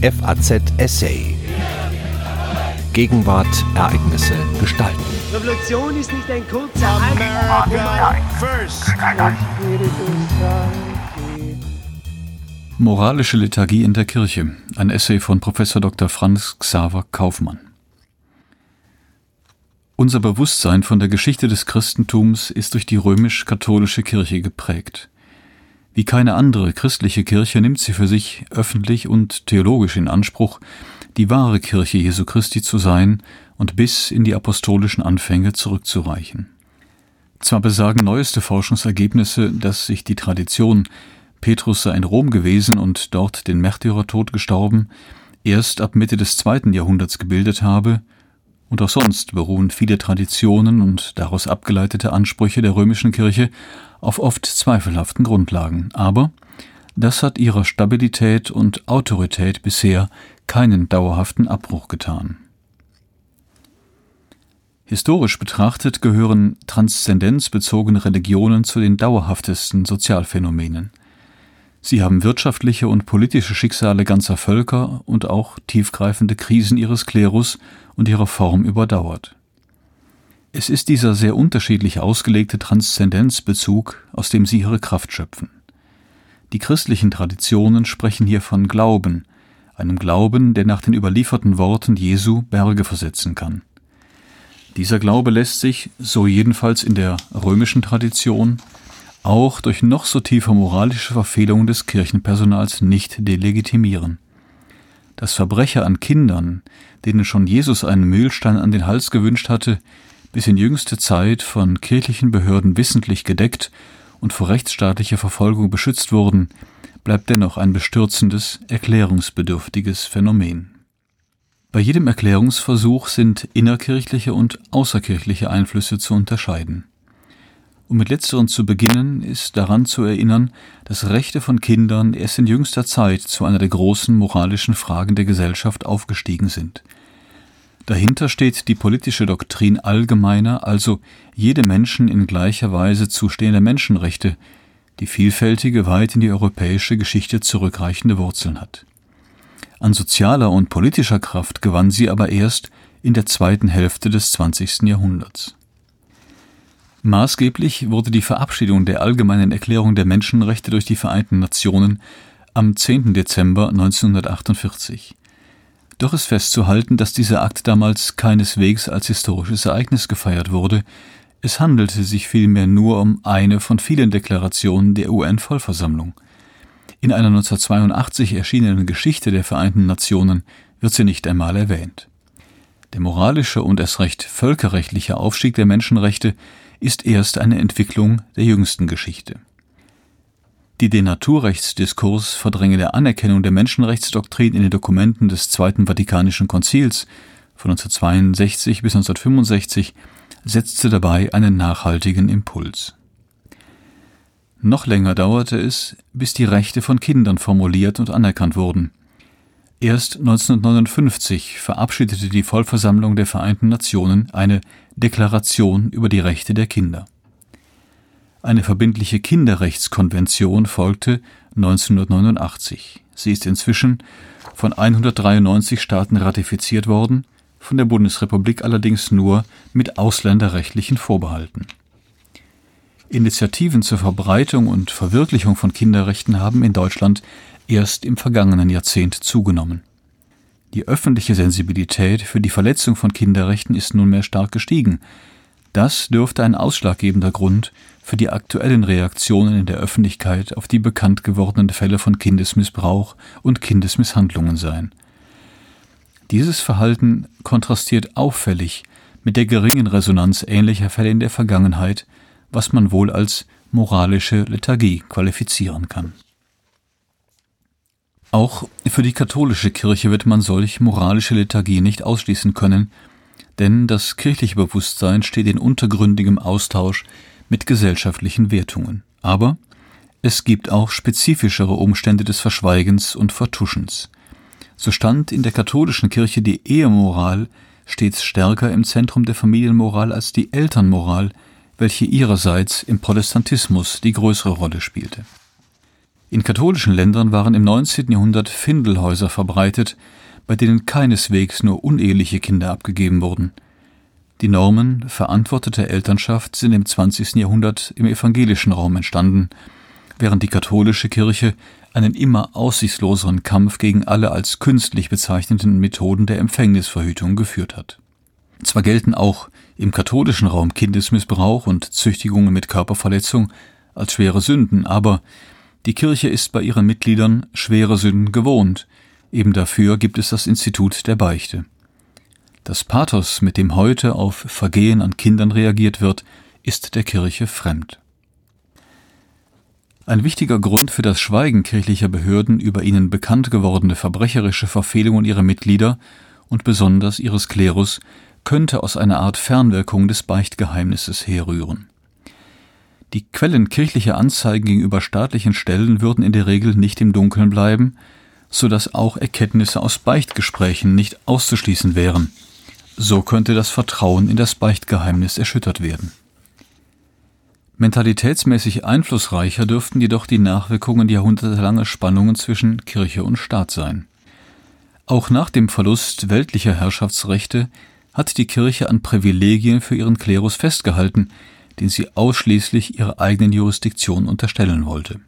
FAZ Essay. Gegenwart, Ereignisse, Gestalten. Revolution ist nicht ein kurzer America first. Moralische Liturgie in der Kirche. Ein Essay von Prof. Dr. Franz Xaver Kaufmann. Unser Bewusstsein von der Geschichte des Christentums ist durch die römisch-katholische Kirche geprägt. Wie keine andere christliche Kirche nimmt sie für sich öffentlich und theologisch in Anspruch, die wahre Kirche Jesu Christi zu sein und bis in die apostolischen Anfänge zurückzureichen. Zwar besagen neueste Forschungsergebnisse, dass sich die Tradition, Petrus sei in Rom gewesen und dort den Märtyrertod gestorben, erst ab Mitte des zweiten Jahrhunderts gebildet habe, und auch sonst beruhen viele Traditionen und daraus abgeleitete Ansprüche der römischen Kirche auf oft zweifelhaften Grundlagen. Aber das hat ihrer Stabilität und Autorität bisher keinen dauerhaften Abbruch getan. Historisch betrachtet gehören transzendenzbezogene Religionen zu den dauerhaftesten Sozialphänomenen. Sie haben wirtschaftliche und politische Schicksale ganzer Völker und auch tiefgreifende Krisen ihres Klerus und ihrer Form überdauert. Es ist dieser sehr unterschiedlich ausgelegte Transzendenzbezug, aus dem sie ihre Kraft schöpfen. Die christlichen Traditionen sprechen hier von Glauben, einem Glauben, der nach den überlieferten Worten Jesu Berge versetzen kann. Dieser Glaube lässt sich, so jedenfalls in der römischen Tradition, auch durch noch so tiefe moralische Verfehlungen des Kirchenpersonals nicht delegitimieren. Dass Verbrecher an Kindern, denen schon Jesus einen Mühlstein an den Hals gewünscht hatte, bis in jüngste Zeit von kirchlichen Behörden wissentlich gedeckt und vor rechtsstaatlicher Verfolgung beschützt wurden, bleibt dennoch ein bestürzendes, erklärungsbedürftiges Phänomen. Bei jedem Erklärungsversuch sind innerkirchliche und außerkirchliche Einflüsse zu unterscheiden. Um mit letzteren zu beginnen, ist daran zu erinnern, dass Rechte von Kindern erst in jüngster Zeit zu einer der großen moralischen Fragen der Gesellschaft aufgestiegen sind. Dahinter steht die politische Doktrin allgemeiner, also jede Menschen in gleicher Weise zustehender Menschenrechte, die vielfältige, weit in die europäische Geschichte zurückreichende Wurzeln hat. An sozialer und politischer Kraft gewann sie aber erst in der zweiten Hälfte des 20. Jahrhunderts. Maßgeblich wurde die Verabschiedung der Allgemeinen Erklärung der Menschenrechte durch die Vereinten Nationen am 10. Dezember 1948. Doch ist festzuhalten, dass dieser Akt damals keineswegs als historisches Ereignis gefeiert wurde, es handelte sich vielmehr nur um eine von vielen Deklarationen der UN-Vollversammlung. In einer 1982 erschienenen Geschichte der Vereinten Nationen wird sie nicht einmal erwähnt. Der moralische und erst recht völkerrechtliche Aufstieg der Menschenrechte ist erst eine Entwicklung der jüngsten Geschichte. Die den Naturrechtsdiskurs verdrängende Anerkennung der Menschenrechtsdoktrin in den Dokumenten des Zweiten Vatikanischen Konzils von 1962 bis 1965 setzte dabei einen nachhaltigen Impuls. Noch länger dauerte es, bis die Rechte von Kindern formuliert und anerkannt wurden. Erst 1959 verabschiedete die Vollversammlung der Vereinten Nationen eine Deklaration über die Rechte der Kinder. Eine verbindliche Kinderrechtskonvention folgte 1989. Sie ist inzwischen von 193 Staaten ratifiziert worden, von der Bundesrepublik allerdings nur mit ausländerrechtlichen Vorbehalten. Initiativen zur Verbreitung und Verwirklichung von Kinderrechten haben in Deutschland erst im vergangenen Jahrzehnt zugenommen. Die öffentliche Sensibilität für die Verletzung von Kinderrechten ist nunmehr stark gestiegen. Das dürfte ein ausschlaggebender Grund für die aktuellen Reaktionen in der Öffentlichkeit auf die bekannt gewordenen Fälle von Kindesmissbrauch und Kindesmisshandlungen sein. Dieses Verhalten kontrastiert auffällig mit der geringen Resonanz ähnlicher Fälle in der Vergangenheit, was man wohl als moralische Lethargie qualifizieren kann. Auch für die katholische Kirche wird man solch moralische Lethargie nicht ausschließen können, denn das kirchliche Bewusstsein steht in untergründigem Austausch mit gesellschaftlichen Wertungen. Aber es gibt auch spezifischere Umstände des Verschweigens und Vertuschens. So stand in der katholischen Kirche die Ehemoral stets stärker im Zentrum der Familienmoral als die Elternmoral, welche ihrerseits im Protestantismus die größere Rolle spielte. In katholischen Ländern waren im 19. Jahrhundert Findelhäuser verbreitet, bei denen keineswegs nur uneheliche Kinder abgegeben wurden. Die Normen verantworteter Elternschaft sind im 20. Jahrhundert im evangelischen Raum entstanden, während die katholische Kirche einen immer aussichtsloseren Kampf gegen alle als künstlich bezeichneten Methoden der Empfängnisverhütung geführt hat. Zwar gelten auch im katholischen Raum Kindesmissbrauch und Züchtigungen mit Körperverletzung als schwere Sünden, aber die Kirche ist bei ihren Mitgliedern schwere Sünden gewohnt, eben dafür gibt es das Institut der Beichte. Das Pathos, mit dem heute auf Vergehen an Kindern reagiert wird, ist der Kirche fremd. Ein wichtiger Grund für das Schweigen kirchlicher Behörden über ihnen bekannt gewordene verbrecherische Verfehlungen ihrer Mitglieder und besonders ihres Klerus könnte aus einer Art Fernwirkung des Beichtgeheimnisses herrühren. Die Quellen kirchlicher Anzeigen gegenüber staatlichen Stellen würden in der Regel nicht im Dunkeln bleiben, so dass auch Erkenntnisse aus Beichtgesprächen nicht auszuschließen wären. So könnte das Vertrauen in das Beichtgeheimnis erschüttert werden. Mentalitätsmäßig einflussreicher dürften jedoch die Nachwirkungen jahrhundertelanger Spannungen zwischen Kirche und Staat sein. Auch nach dem Verlust weltlicher Herrschaftsrechte hat die Kirche an Privilegien für ihren Klerus festgehalten, den sie ausschließlich ihrer eigenen Jurisdiktion unterstellen wollte.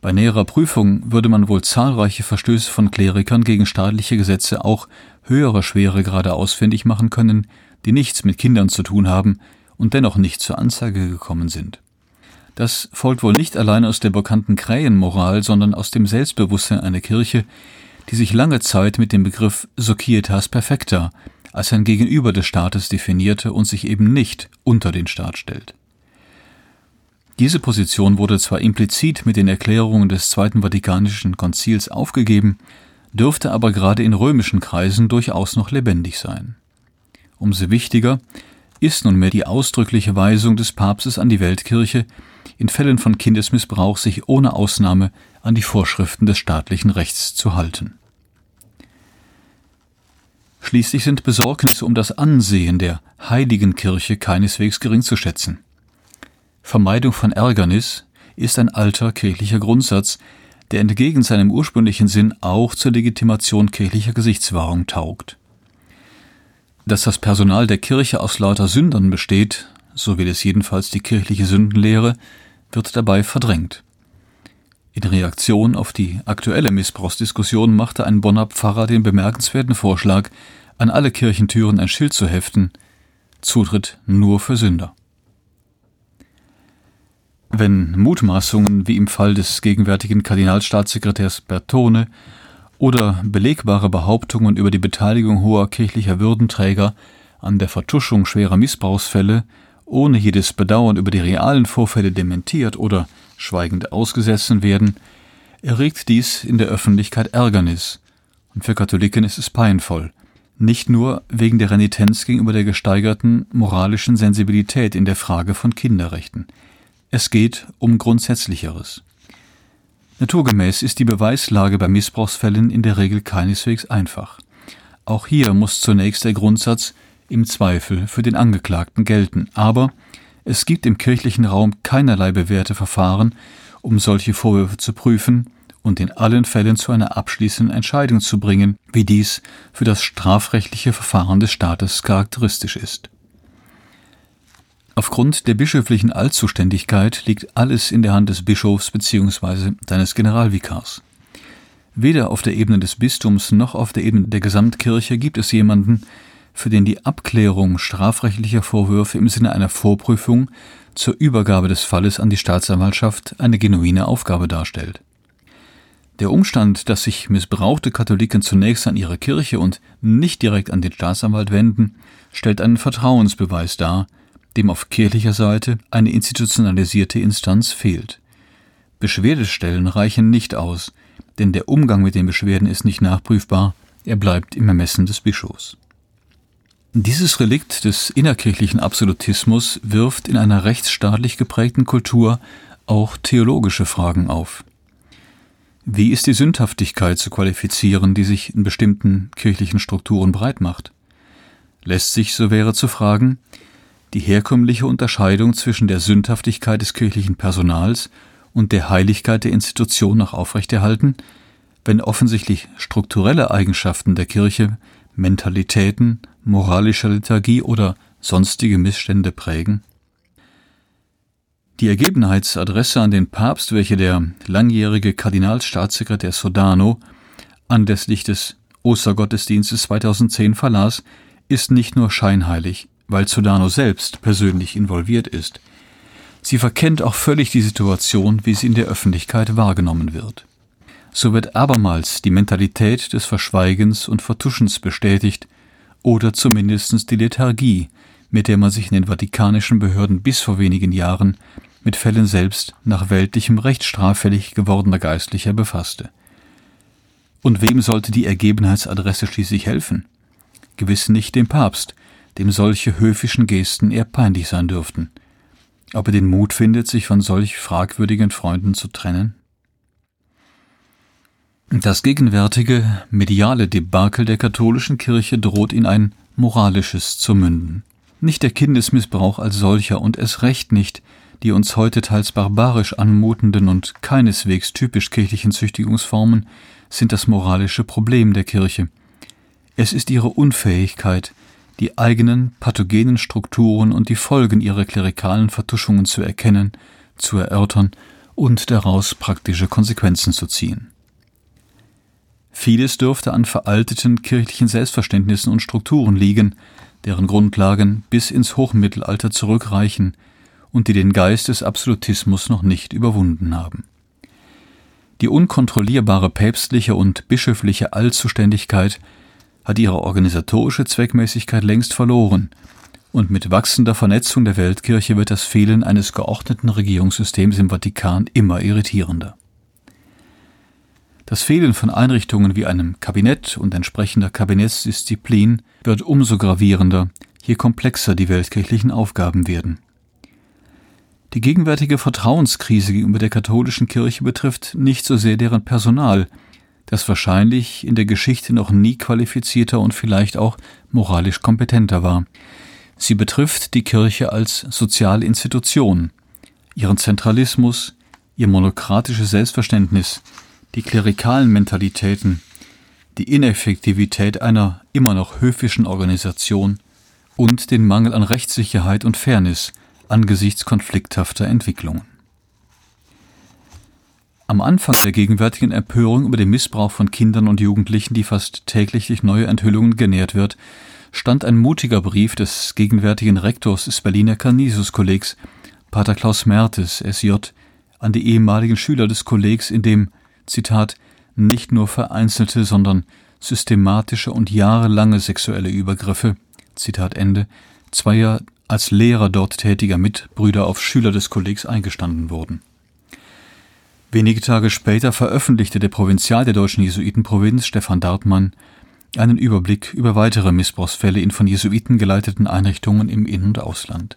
Bei näherer Prüfung würde man wohl zahlreiche Verstöße von Klerikern gegen staatliche Gesetze auch höherer Schweregrade ausfindig machen können, die nichts mit Kindern zu tun haben und dennoch nicht zur Anzeige gekommen sind. Das folgt wohl nicht allein aus der bekannten Krähenmoral, sondern aus dem Selbstbewusstsein einer Kirche, die sich lange Zeit mit dem Begriff Societas Perfecta als ein Gegenüber des Staates definierte und sich eben nicht unter den Staat stellt. Diese Position wurde zwar implizit mit den Erklärungen des Zweiten Vatikanischen Konzils aufgegeben, dürfte aber gerade in römischen Kreisen durchaus noch lebendig sein. Umso wichtiger ist nunmehr die ausdrückliche Weisung des Papstes an die Weltkirche, in Fällen von Kindesmissbrauch sich ohne Ausnahme an die Vorschriften des staatlichen Rechts zu halten. Schließlich sind Besorgnisse um das Ansehen der heiligen Kirche keineswegs gering zu schätzen. Vermeidung von Ärgernis ist ein alter kirchlicher Grundsatz, der entgegen seinem ursprünglichen Sinn auch zur Legitimation kirchlicher Gesichtswahrung taugt. Dass das Personal der Kirche aus lauter Sündern besteht, so will es jedenfalls die kirchliche Sündenlehre, wird dabei verdrängt. In Reaktion auf die aktuelle Missbrauchsdiskussion machte ein Bonner Pfarrer den bemerkenswerten Vorschlag, an alle Kirchentüren ein Schild zu heften Zutritt nur für Sünder. Wenn Mutmaßungen wie im Fall des gegenwärtigen Kardinalstaatssekretärs Bertone oder belegbare Behauptungen über die Beteiligung hoher kirchlicher Würdenträger an der Vertuschung schwerer Missbrauchsfälle ohne jedes Bedauern über die realen Vorfälle dementiert oder schweigend ausgesessen werden, erregt dies in der Öffentlichkeit Ärgernis, und für Katholiken ist es peinvoll, nicht nur wegen der Renitenz gegenüber der gesteigerten moralischen Sensibilität in der Frage von Kinderrechten. Es geht um Grundsätzlicheres. Naturgemäß ist die Beweislage bei Missbrauchsfällen in der Regel keineswegs einfach. Auch hier muss zunächst der Grundsatz im Zweifel für den Angeklagten gelten, aber es gibt im kirchlichen Raum keinerlei bewährte Verfahren, um solche Vorwürfe zu prüfen und in allen Fällen zu einer abschließenden Entscheidung zu bringen, wie dies für das strafrechtliche Verfahren des Staates charakteristisch ist. Aufgrund der bischöflichen Allzuständigkeit liegt alles in der Hand des Bischofs bzw. seines Generalvikars. Weder auf der Ebene des Bistums noch auf der Ebene der Gesamtkirche gibt es jemanden, für den die Abklärung strafrechtlicher Vorwürfe im Sinne einer Vorprüfung zur Übergabe des Falles an die Staatsanwaltschaft eine genuine Aufgabe darstellt. Der Umstand, dass sich missbrauchte Katholiken zunächst an ihre Kirche und nicht direkt an den Staatsanwalt wenden, stellt einen Vertrauensbeweis dar, dem auf kirchlicher Seite eine institutionalisierte Instanz fehlt. Beschwerdestellen reichen nicht aus, denn der Umgang mit den Beschwerden ist nicht nachprüfbar, er bleibt im Ermessen des Bischofs. Dieses Relikt des innerkirchlichen Absolutismus wirft in einer rechtsstaatlich geprägten Kultur auch theologische Fragen auf. Wie ist die Sündhaftigkeit zu qualifizieren, die sich in bestimmten kirchlichen Strukturen breit macht? Lässt sich, so wäre zu fragen, die herkömmliche Unterscheidung zwischen der Sündhaftigkeit des kirchlichen Personals und der Heiligkeit der Institution noch aufrechterhalten, wenn offensichtlich strukturelle Eigenschaften der Kirche Mentalitäten, moralischer Liturgie oder sonstige Missstände prägen? Die Ergebenheitsadresse an den Papst, welche der langjährige Kardinalstaatssekretär Sodano anlässlich des Ostergottesdienstes 2010 verlas, ist nicht nur scheinheilig, weil Sodano selbst persönlich involviert ist. Sie verkennt auch völlig die Situation, wie sie in der Öffentlichkeit wahrgenommen wird so wird abermals die Mentalität des Verschweigens und Vertuschens bestätigt oder zumindest die Lethargie, mit der man sich in den vatikanischen Behörden bis vor wenigen Jahren mit Fällen selbst nach weltlichem Recht straffällig gewordener Geistlicher befasste. Und wem sollte die Ergebenheitsadresse schließlich helfen? Gewiss nicht dem Papst, dem solche höfischen Gesten eher peinlich sein dürften. Ob er den Mut findet, sich von solch fragwürdigen Freunden zu trennen? Das gegenwärtige mediale Debakel der katholischen Kirche droht in ein moralisches zu münden. Nicht der Kindesmissbrauch als solcher und es recht nicht die uns heute teils barbarisch anmutenden und keineswegs typisch kirchlichen Züchtigungsformen sind das moralische Problem der Kirche. Es ist ihre Unfähigkeit, die eigenen pathogenen Strukturen und die Folgen ihrer klerikalen Vertuschungen zu erkennen, zu erörtern und daraus praktische Konsequenzen zu ziehen. Vieles dürfte an veralteten kirchlichen Selbstverständnissen und Strukturen liegen, deren Grundlagen bis ins Hochmittelalter zurückreichen und die den Geist des Absolutismus noch nicht überwunden haben. Die unkontrollierbare päpstliche und bischöfliche Allzuständigkeit hat ihre organisatorische Zweckmäßigkeit längst verloren, und mit wachsender Vernetzung der Weltkirche wird das Fehlen eines geordneten Regierungssystems im Vatikan immer irritierender. Das Fehlen von Einrichtungen wie einem Kabinett und entsprechender Kabinettsdisziplin wird umso gravierender, je komplexer die weltkirchlichen Aufgaben werden. Die gegenwärtige Vertrauenskrise gegenüber der katholischen Kirche betrifft nicht so sehr deren Personal, das wahrscheinlich in der Geschichte noch nie qualifizierter und vielleicht auch moralisch kompetenter war. Sie betrifft die Kirche als soziale Institution, ihren Zentralismus, ihr monokratisches Selbstverständnis, die klerikalen Mentalitäten, die Ineffektivität einer immer noch höfischen Organisation und den Mangel an Rechtssicherheit und Fairness angesichts konflikthafter Entwicklungen. Am Anfang der gegenwärtigen Empörung über den Missbrauch von Kindern und Jugendlichen, die fast täglich durch neue Enthüllungen genährt wird, stand ein mutiger Brief des gegenwärtigen Rektors des Berliner Canisius-Kollegs, Pater Klaus Mertes, SJ, an die ehemaligen Schüler des Kollegs, in dem Zitat, nicht nur vereinzelte, sondern systematische und jahrelange sexuelle Übergriffe, Zitat Ende, zweier als Lehrer dort tätiger Mitbrüder auf Schüler des Kollegs eingestanden wurden. Wenige Tage später veröffentlichte der Provinzial der deutschen Jesuitenprovinz Stefan Dartmann einen Überblick über weitere Missbrauchsfälle in von Jesuiten geleiteten Einrichtungen im In- und Ausland.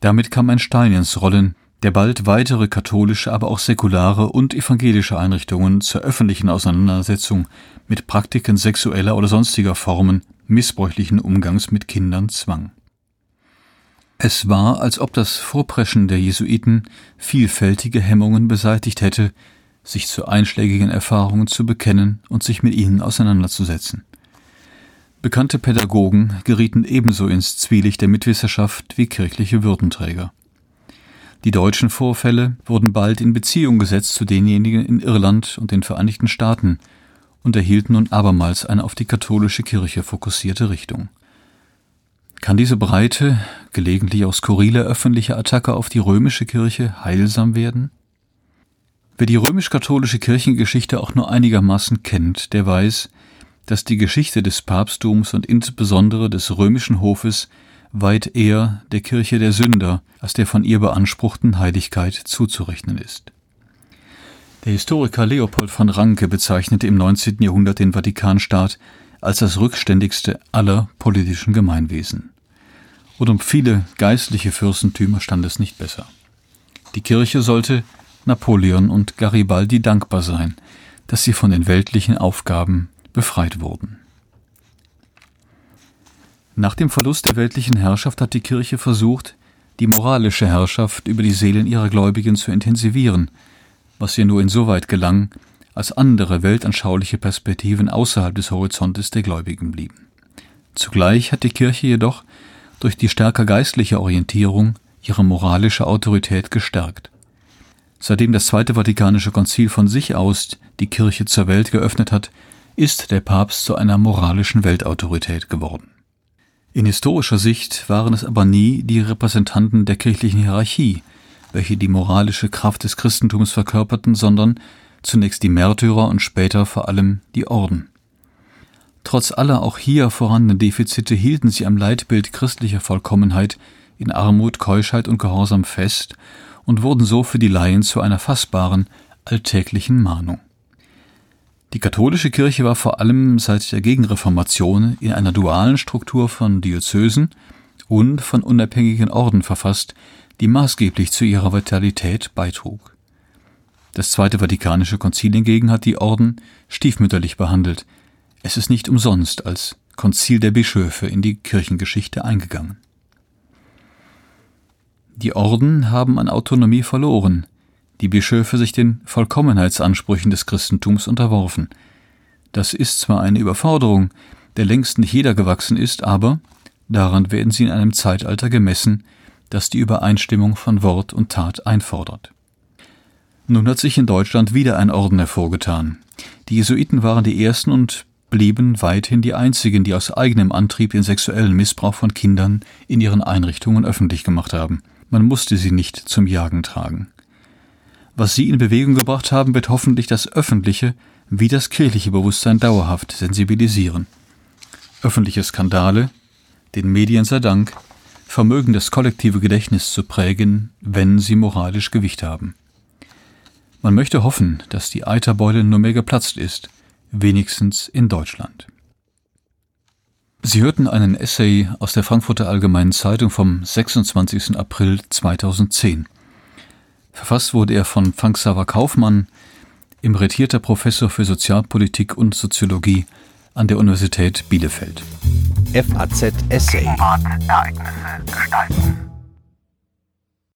Damit kam ein Stein ins Rollen, der bald weitere katholische, aber auch säkulare und evangelische Einrichtungen zur öffentlichen Auseinandersetzung mit Praktiken sexueller oder sonstiger Formen missbräuchlichen Umgangs mit Kindern zwang. Es war, als ob das Vorpreschen der Jesuiten vielfältige Hemmungen beseitigt hätte, sich zu einschlägigen Erfahrungen zu bekennen und sich mit ihnen auseinanderzusetzen. Bekannte Pädagogen gerieten ebenso ins Zwielicht der Mitwisserschaft wie kirchliche Würdenträger. Die deutschen Vorfälle wurden bald in Beziehung gesetzt zu denjenigen in Irland und den Vereinigten Staaten und erhielten nun abermals eine auf die katholische Kirche fokussierte Richtung. Kann diese breite, gelegentlich auch skurrile öffentliche Attacke auf die römische Kirche heilsam werden? Wer die römisch-katholische Kirchengeschichte auch nur einigermaßen kennt, der weiß, dass die Geschichte des Papsttums und insbesondere des römischen Hofes weit eher der Kirche der Sünder als der von ihr beanspruchten Heiligkeit zuzurechnen ist. Der Historiker Leopold von Ranke bezeichnete im 19. Jahrhundert den Vatikanstaat als das rückständigste aller politischen Gemeinwesen. Und um viele geistliche Fürstentümer stand es nicht besser. Die Kirche sollte Napoleon und Garibaldi dankbar sein, dass sie von den weltlichen Aufgaben befreit wurden. Nach dem Verlust der weltlichen Herrschaft hat die Kirche versucht, die moralische Herrschaft über die Seelen ihrer Gläubigen zu intensivieren, was ihr nur insoweit gelang, als andere weltanschauliche Perspektiven außerhalb des Horizontes der Gläubigen blieben. Zugleich hat die Kirche jedoch durch die stärker geistliche Orientierung ihre moralische Autorität gestärkt. Seitdem das Zweite Vatikanische Konzil von sich aus die Kirche zur Welt geöffnet hat, ist der Papst zu einer moralischen Weltautorität geworden. In historischer Sicht waren es aber nie die Repräsentanten der kirchlichen Hierarchie, welche die moralische Kraft des Christentums verkörperten, sondern zunächst die Märtyrer und später vor allem die Orden. Trotz aller auch hier vorhandenen Defizite hielten sie am Leitbild christlicher Vollkommenheit in Armut, Keuschheit und Gehorsam fest und wurden so für die Laien zu einer fassbaren, alltäglichen Mahnung. Die katholische Kirche war vor allem seit der Gegenreformation in einer dualen Struktur von Diözesen und von unabhängigen Orden verfasst, die maßgeblich zu ihrer Vitalität beitrug. Das Zweite Vatikanische Konzil hingegen hat die Orden stiefmütterlich behandelt. Es ist nicht umsonst als Konzil der Bischöfe in die Kirchengeschichte eingegangen. Die Orden haben an Autonomie verloren, die Bischöfe sich den Vollkommenheitsansprüchen des Christentums unterworfen. Das ist zwar eine Überforderung, der längst nicht jeder gewachsen ist, aber daran werden sie in einem Zeitalter gemessen, das die Übereinstimmung von Wort und Tat einfordert. Nun hat sich in Deutschland wieder ein Orden hervorgetan. Die Jesuiten waren die ersten und blieben weithin die einzigen, die aus eigenem Antrieb den sexuellen Missbrauch von Kindern in ihren Einrichtungen öffentlich gemacht haben. Man musste sie nicht zum Jagen tragen. Was sie in Bewegung gebracht haben, wird hoffentlich das öffentliche wie das kirchliche Bewusstsein dauerhaft sensibilisieren. Öffentliche Skandale, den Medien sei Dank, vermögen das kollektive Gedächtnis zu prägen, wenn sie moralisch Gewicht haben. Man möchte hoffen, dass die Eiterbeule nur mehr geplatzt ist, wenigstens in Deutschland. Sie hörten einen Essay aus der Frankfurter Allgemeinen Zeitung vom 26. April 2010. Verfasst wurde er von Frank Xaver Kaufmann, emeritierter Professor für Sozialpolitik und Soziologie an der Universität Bielefeld. FAZ Essay. Ereignisse gestalten.